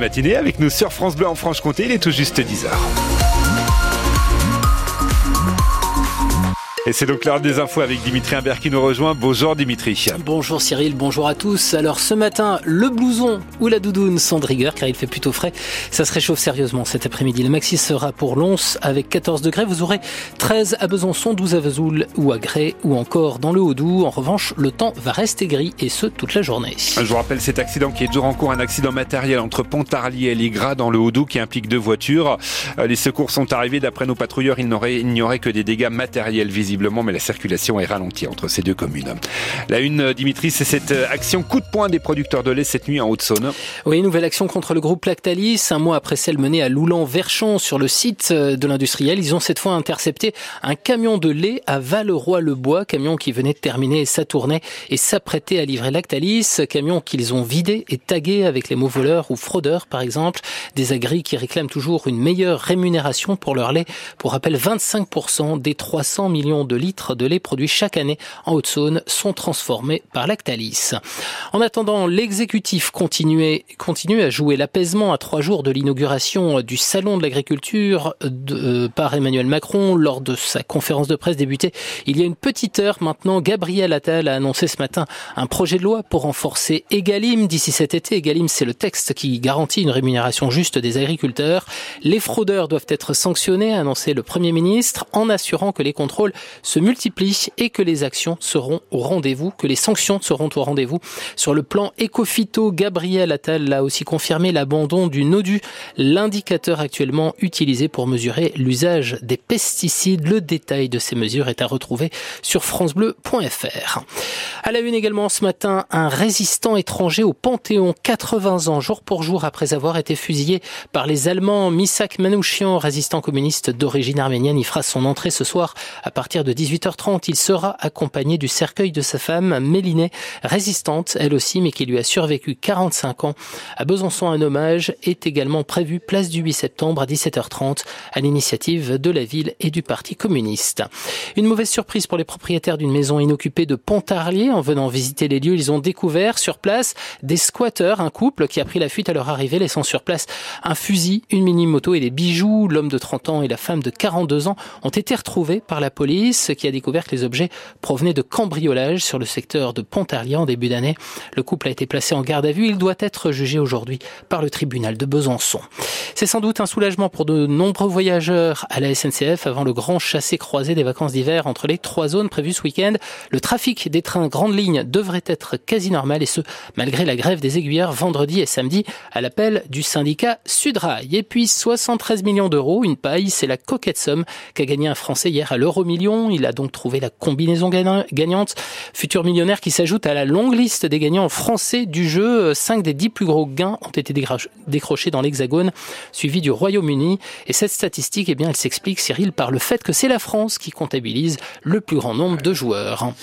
Matinée avec nous sur France Bleu en Franche-Comté, il est tout juste 10h. Et c'est donc l'heure des infos avec Dimitri Imbert qui nous rejoint. Bonjour Dimitri. Bonjour Cyril, bonjour à tous. Alors ce matin, le blouson ou la doudoune sont de rigueur car il fait plutôt frais. Ça se réchauffe sérieusement cet après-midi. Le maxi sera pour Lons avec 14 degrés. Vous aurez 13 à Besançon, 12 à Vesoul ou à Grès ou encore dans le Haut-Doubs. En revanche, le temps va rester gris et ce toute la journée. Je vous rappelle cet accident qui est toujours en cours, un accident matériel entre Pontarlier et Ligra dans le Haut-Doubs qui implique deux voitures. Euh, les secours sont arrivés. D'après nos patrouilleurs, il n'y aurait que des dégâts matériels visibles mais la circulation est ralentie entre ces deux communes. La une, euh, Dimitri, c'est cette euh, action coup de poing des producteurs de lait cette nuit en Haute-Saône. Oui, nouvelle action contre le groupe Lactalis. Un mois après celle menée à Loulan-Verchon sur le site euh, de l'industriel, ils ont cette fois intercepté un camion de lait à Valeroy-le-Bois, camion qui venait de terminer sa tournée et s'apprêtait à livrer Lactalis, camion qu'ils ont vidé et tagué avec les mots voleurs ou fraudeurs par exemple, des agris qui réclament toujours une meilleure rémunération pour leur lait. Pour rappel, 25% des 300 millions de litres de lait produits chaque année en Haute-Saône sont transformés par Lactalis. En attendant, l'exécutif continue à jouer l'apaisement à trois jours de l'inauguration du Salon de l'agriculture euh, par Emmanuel Macron lors de sa conférence de presse débutée il y a une petite heure maintenant. Gabriel Attal a annoncé ce matin un projet de loi pour renforcer Egalim d'ici cet été. Egalim, c'est le texte qui garantit une rémunération juste des agriculteurs. Les fraudeurs doivent être sanctionnés, a annoncé le Premier ministre, en assurant que les contrôles se multiplient et que les actions seront au rendez-vous, que les sanctions seront au rendez-vous. Sur le plan éco-phyto, Gabriel Attal a aussi confirmé l'abandon du NODU, l'indicateur actuellement utilisé pour mesurer l'usage des pesticides. Le détail de ces mesures est à retrouver sur francebleu.fr. À la une également ce matin, un résistant étranger au Panthéon, 80 ans jour pour jour après avoir été fusillé par les Allemands. Misak Manouchian, résistant communiste d'origine arménienne, y fera son entrée ce soir à partir de 18 18h30, il sera accompagné du cercueil de sa femme, Mélinée, résistante elle aussi, mais qui lui a survécu 45 ans. À Besançon, un hommage est également prévu place du 8 septembre à 17h30 à l'initiative de la ville et du Parti communiste. Une mauvaise surprise pour les propriétaires d'une maison inoccupée de Pontarlier. En venant visiter les lieux, ils ont découvert sur place des squatteurs, un couple qui a pris la fuite à leur arrivée, laissant sur place un fusil, une mini-moto et des bijoux. L'homme de 30 ans et la femme de 42 ans ont été retrouvés par la police qui a découvert que les objets provenaient de cambriolage sur le secteur de Pontarlier en début d'année. Le couple a été placé en garde à vue. Il doit être jugé aujourd'hui par le tribunal de Besançon. C'est sans doute un soulagement pour de nombreux voyageurs à la SNCF avant le grand chassé-croisé des vacances d'hiver entre les trois zones prévues ce week-end. Le trafic des trains grandes lignes devrait être quasi normal et ce, malgré la grève des aiguilleurs vendredi et samedi à l'appel du syndicat Sudrail. Et puis 73 millions d'euros, une paille, c'est la coquette somme qu'a gagné un Français hier à l'euro million. Il a donc trouvé la combinaison gagnante. Futur millionnaire qui s'ajoute à la longue liste des gagnants français du jeu. Cinq des dix plus gros gains ont été décrochés dans l'Hexagone, suivi du Royaume-Uni. Et cette statistique, eh bien, elle s'explique, Cyril, par le fait que c'est la France qui comptabilise le plus grand nombre de joueurs.